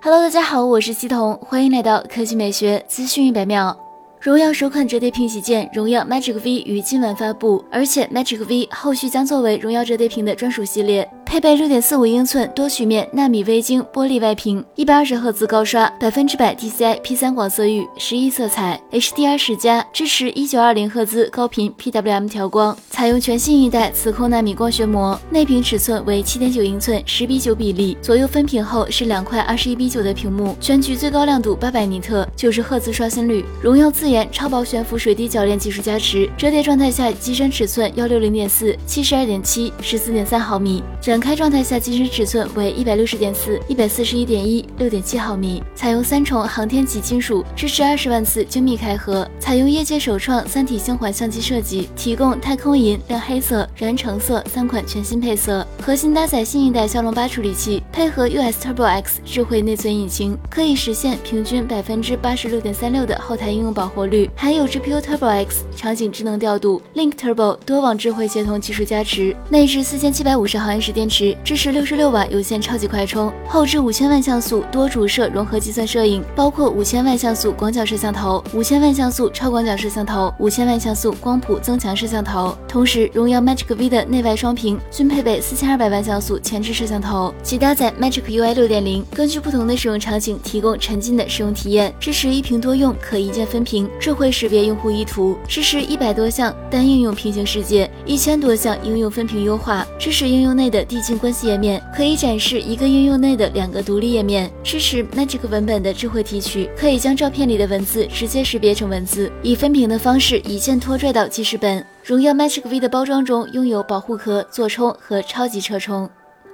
Hello，大家好，我是西彤，欢迎来到科技美学资讯一百秒。荣耀首款折叠屏旗舰荣耀 Magic V 于今晚发布，而且 Magic V 后续将作为荣耀折叠屏的专属系列。配备六点四五英寸多曲面纳米微晶玻璃外屏，一百二十赫兹高刷，百分之百 DCI P 三广色域，十一色彩，HDR 十加，支持一九二零赫兹高频 PWM 调光，采用全新一代磁控纳米光学膜，内屏尺寸为七点九英寸，十比九比例，左右分屏后是两块二十一比九的屏幕，全局最高亮度八百尼特，九十赫兹刷新率，荣耀自研超薄悬浮水滴铰链技术加持，折叠状态下机身尺寸幺六零点四，七十二点七，十四点三毫米。展开状态下，机身尺寸为一百六十点四、一百四十一点一、六点七毫米，采用三重航天级金属，支持二十万次精密开合，采用业界首创三体星环相机设计，提供太空银、亮黑色、燃橙色三款全新配色。核心搭载新一代骁龙八处理器，配合 US Turbo X 智慧内存引擎，可以实现平均百分之八十六点三六的后台应用保活率，还有 GPU Turbo X 场景智能调度、Link Turbo 多网智慧协同技术加持，内置四千七百五十毫安时电。池支持六十六瓦有线超级快充，后置五千万像素多主摄融合计算摄影，包括五千万像素广角摄像头、五千万像素超广角摄像头、五千万像素光谱增强摄像头。同时，荣耀 Magic V 的内外双屏均配备四千二百万像素前置摄像头，其搭载 Magic UI 六点零，根据不同的使用场景提供沉浸的使用体验。支持一屏多用，可一键分屏，智慧识别用户意图，支持一百多项单应用平行世界，一千多项应用分屏优化，支持应用内的。递进关系页面可以展示一个应用内的两个独立页面，支持 Magic 文本的智慧提取，可以将照片里的文字直接识别成文字，以分屏的方式一键拖拽到记事本。荣耀 Magic V 的包装中拥有保护壳、座充和超级车充。